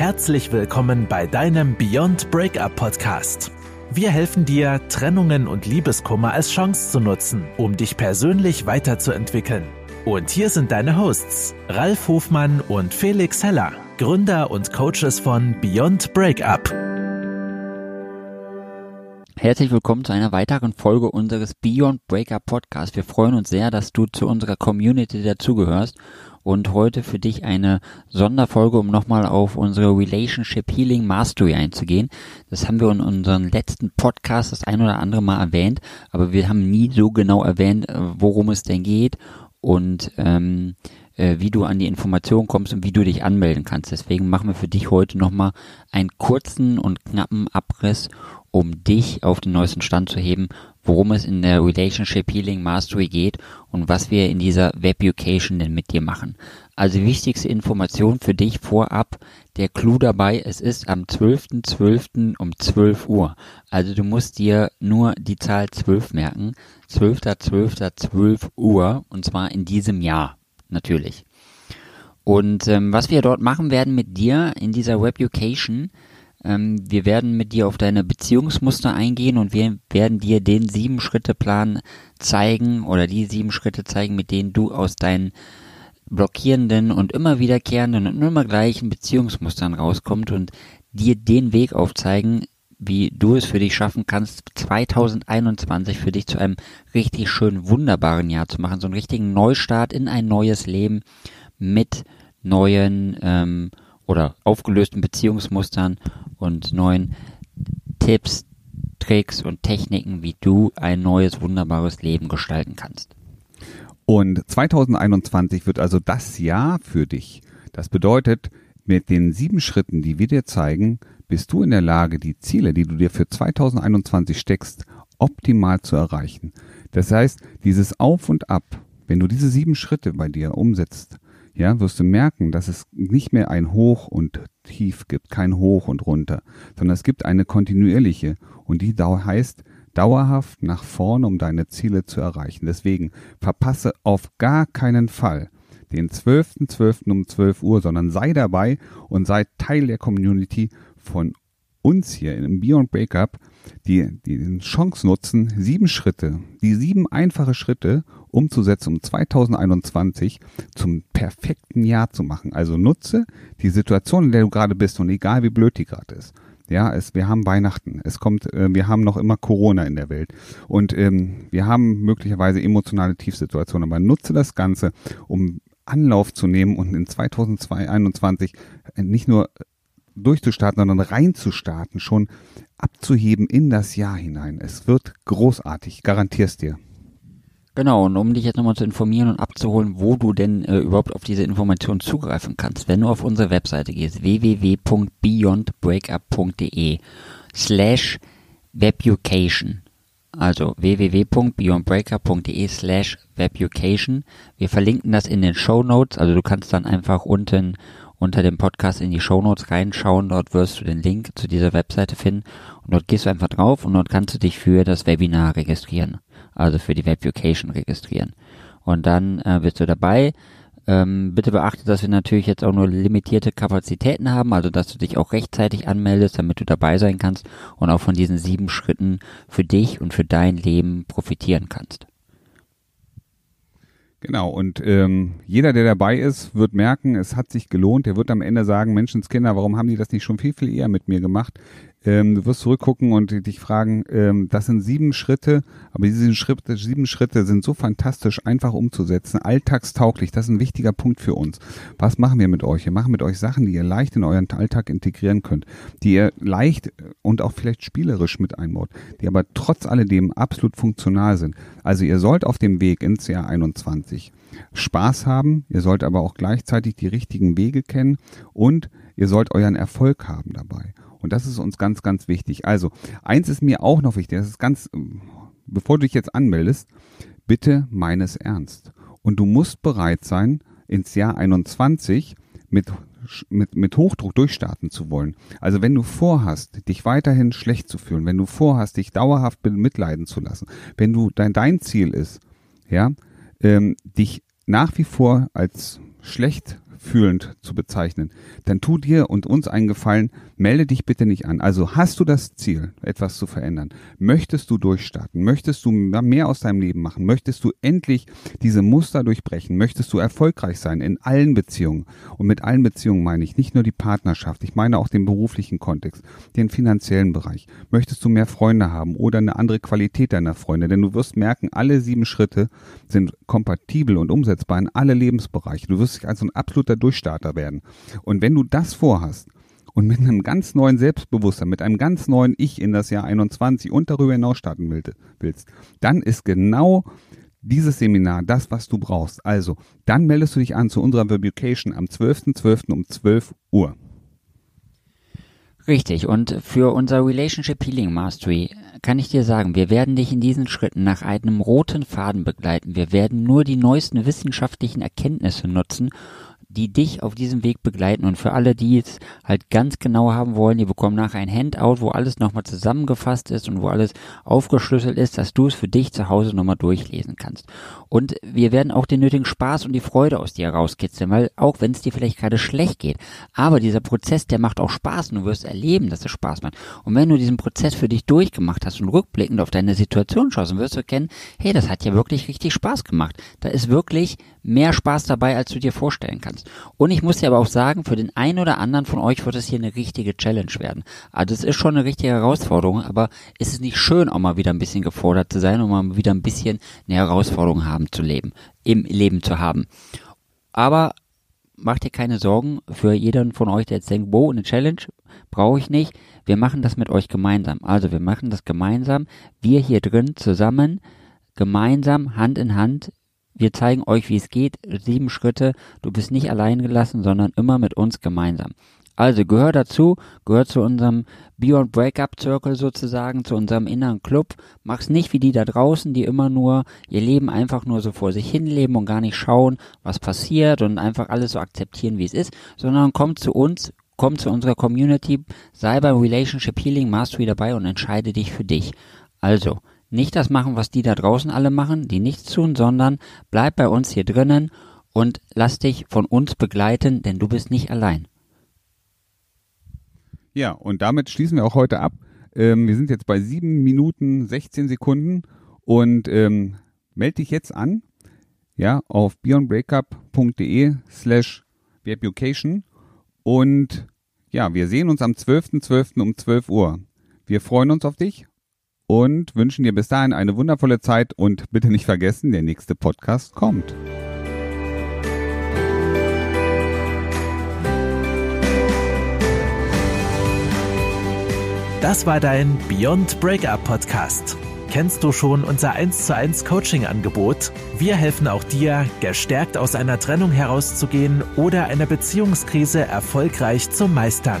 Herzlich willkommen bei deinem Beyond Breakup Podcast. Wir helfen dir, Trennungen und Liebeskummer als Chance zu nutzen, um dich persönlich weiterzuentwickeln. Und hier sind deine Hosts, Ralf Hofmann und Felix Heller, Gründer und Coaches von Beyond Breakup. Herzlich willkommen zu einer weiteren Folge unseres Beyond Breakup Podcasts. Wir freuen uns sehr, dass du zu unserer Community dazugehörst und heute für dich eine Sonderfolge, um nochmal auf unsere Relationship Healing Mastery einzugehen. Das haben wir in unseren letzten Podcast das ein oder andere Mal erwähnt, aber wir haben nie so genau erwähnt, äh, worum es denn geht und ähm, äh, wie du an die Information kommst und wie du dich anmelden kannst. Deswegen machen wir für dich heute nochmal einen kurzen und knappen Abriss, um dich auf den neuesten Stand zu heben, worum es in der Relationship Healing Mastery geht und was wir in dieser Webucation denn mit dir machen. Also wichtigste Information für dich vorab, der Clou dabei, es ist am 12.12. .12. um 12 Uhr. Also du musst dir nur die Zahl 12 merken. 12.12. 12 Uhr und zwar in diesem Jahr natürlich. Und ähm, was wir dort machen werden mit dir in dieser Webucation, ähm, wir werden mit dir auf deine Beziehungsmuster eingehen und wir werden dir den sieben Schritte Plan zeigen oder die sieben Schritte zeigen, mit denen du aus deinen blockierenden und immer wiederkehrenden und immer gleichen Beziehungsmustern rauskommst und dir den Weg aufzeigen, wie du es für dich schaffen kannst, 2021 für dich zu einem richtig schönen, wunderbaren Jahr zu machen, so einen richtigen Neustart in ein neues Leben mit neuen ähm, oder aufgelösten Beziehungsmustern und neuen Tipps, Tricks und Techniken, wie du ein neues, wunderbares Leben gestalten kannst. Und 2021 wird also das Jahr für dich. Das bedeutet, mit den sieben Schritten, die wir dir zeigen, bist du in der Lage, die Ziele, die du dir für 2021 steckst, optimal zu erreichen. Das heißt, dieses Auf und Ab, wenn du diese sieben Schritte bei dir umsetzt, ja, wirst du merken, dass es nicht mehr ein Hoch und Tief gibt, kein Hoch und runter, sondern es gibt eine kontinuierliche und die heißt dauerhaft nach vorne, um deine Ziele zu erreichen. Deswegen verpasse auf gar keinen Fall den 12.12. .12. um 12 Uhr, sondern sei dabei und sei Teil der Community von uns hier im Beyond Breakup, die, die Chance nutzen, sieben Schritte, die sieben einfache Schritte umzusetzen, um 2021 zum perfekten Jahr zu machen. Also nutze die Situation, in der du gerade bist und egal wie blöd die gerade ist. Ja, es, wir haben Weihnachten, es kommt, äh, wir haben noch immer Corona in der Welt und ähm, wir haben möglicherweise emotionale Tiefsituationen, aber nutze das Ganze, um Anlauf zu nehmen und in 2021 nicht nur durchzustarten, sondern reinzustarten, schon abzuheben in das Jahr hinein. Es wird großartig, garantier's dir. Genau, und um dich jetzt nochmal zu informieren und abzuholen, wo du denn äh, überhaupt auf diese Informationen zugreifen kannst, wenn du auf unsere Webseite gehst, www.beyondbreakup.de slash webucation, also www.beyondbreakup.de slash webucation. Wir verlinken das in den Show Notes, also du kannst dann einfach unten unter dem Podcast in die Show Notes reinschauen. Dort wirst du den Link zu dieser Webseite finden und dort gehst du einfach drauf und dort kannst du dich für das Webinar registrieren also für die Webucation registrieren. Und dann äh, bist du dabei. Ähm, bitte beachte, dass wir natürlich jetzt auch nur limitierte Kapazitäten haben, also dass du dich auch rechtzeitig anmeldest, damit du dabei sein kannst und auch von diesen sieben Schritten für dich und für dein Leben profitieren kannst. Genau, und ähm, jeder, der dabei ist, wird merken, es hat sich gelohnt. Der wird am Ende sagen, Menschenskinder, warum haben die das nicht schon viel, viel eher mit mir gemacht? Ähm, du wirst zurückgucken und dich fragen, ähm, das sind sieben Schritte, aber diese Schritte, sieben Schritte sind so fantastisch einfach umzusetzen, alltagstauglich, das ist ein wichtiger Punkt für uns. Was machen wir mit euch? Wir machen mit euch Sachen, die ihr leicht in euren Alltag integrieren könnt, die ihr leicht und auch vielleicht spielerisch mit einbaut, die aber trotz alledem absolut funktional sind. Also ihr sollt auf dem Weg ins Jahr 21 Spaß haben, ihr sollt aber auch gleichzeitig die richtigen Wege kennen und ihr sollt euren Erfolg haben dabei. Und das ist uns ganz, ganz wichtig. Also, eins ist mir auch noch wichtig, das ist ganz, bevor du dich jetzt anmeldest, bitte meines ernst. Und du musst bereit sein, ins Jahr 21 mit mit, mit Hochdruck durchstarten zu wollen. Also wenn du vorhast, dich weiterhin schlecht zu fühlen, wenn du vorhast, dich dauerhaft mitleiden zu lassen, wenn du dein, dein Ziel ist, ja, ähm, dich nach wie vor als schlecht fühlend zu bezeichnen, dann tu dir und uns einen Gefallen, melde dich bitte nicht an. Also hast du das Ziel, etwas zu verändern? Möchtest du durchstarten? Möchtest du mehr aus deinem Leben machen? Möchtest du endlich diese Muster durchbrechen? Möchtest du erfolgreich sein in allen Beziehungen? Und mit allen Beziehungen meine ich nicht nur die Partnerschaft, ich meine auch den beruflichen Kontext, den finanziellen Bereich. Möchtest du mehr Freunde haben oder eine andere Qualität deiner Freunde? Denn du wirst merken, alle sieben Schritte sind kompatibel und umsetzbar in alle Lebensbereiche. Du wirst also ein absoluter Durchstarter werden. Und wenn du das vorhast, und mit einem ganz neuen Selbstbewusstsein, mit einem ganz neuen Ich in das Jahr 21 und darüber hinaus starten willst, dann ist genau dieses Seminar das, was du brauchst. Also, dann meldest du dich an zu unserer Verbucation am 12.12. .12. um 12 Uhr. Richtig. Und für unser Relationship Healing Mastery kann ich dir sagen, wir werden dich in diesen Schritten nach einem roten Faden begleiten. Wir werden nur die neuesten wissenschaftlichen Erkenntnisse nutzen die dich auf diesem Weg begleiten. Und für alle, die es halt ganz genau haben wollen, die bekommen nachher ein Handout, wo alles nochmal zusammengefasst ist und wo alles aufgeschlüsselt ist, dass du es für dich zu Hause nochmal durchlesen kannst. Und wir werden auch den nötigen Spaß und die Freude aus dir herauskitzeln, weil auch wenn es dir vielleicht gerade schlecht geht, aber dieser Prozess, der macht auch Spaß und du wirst erleben, dass es Spaß macht. Und wenn du diesen Prozess für dich durchgemacht hast und rückblickend auf deine Situation schaust, dann wirst du erkennen, hey, das hat ja wirklich richtig Spaß gemacht. Da ist wirklich mehr Spaß dabei, als du dir vorstellen kannst kannst. Und ich muss dir aber auch sagen, für den einen oder anderen von euch wird es hier eine richtige Challenge werden. Also es ist schon eine richtige Herausforderung, aber ist es nicht schön, auch mal wieder ein bisschen gefordert zu sein und mal wieder ein bisschen eine Herausforderung haben zu leben, im Leben zu haben. Aber macht dir keine Sorgen für jeden von euch, der jetzt denkt, wow, eine Challenge brauche ich nicht. Wir machen das mit euch gemeinsam. Also wir machen das gemeinsam. Wir hier drin zusammen, gemeinsam, Hand in Hand wir zeigen euch, wie es geht. Sieben Schritte. Du bist nicht allein gelassen, sondern immer mit uns gemeinsam. Also gehör dazu, gehör zu unserem Beyond Breakup Circle sozusagen, zu unserem inneren Club. Mach's nicht wie die da draußen, die immer nur ihr Leben einfach nur so vor sich hinleben und gar nicht schauen, was passiert und einfach alles so akzeptieren, wie es ist, sondern komm zu uns, komm zu unserer Community, sei beim Relationship Healing Mastery dabei und entscheide dich für dich. Also, nicht das machen, was die da draußen alle machen, die nichts tun, sondern bleib bei uns hier drinnen und lass dich von uns begleiten, denn du bist nicht allein. Ja, und damit schließen wir auch heute ab. Ähm, wir sind jetzt bei sieben Minuten 16 Sekunden und ähm, melde dich jetzt an, ja, auf beyondbreakup.de slash webucation und ja, wir sehen uns am 12.12. .12. um 12 Uhr. Wir freuen uns auf dich und wünschen dir bis dahin eine wundervolle Zeit und bitte nicht vergessen, der nächste Podcast kommt. Das war dein Beyond Breakup Podcast. Kennst du schon unser 1 zu 1 Coaching Angebot? Wir helfen auch dir, gestärkt aus einer Trennung herauszugehen oder eine Beziehungskrise erfolgreich zu meistern.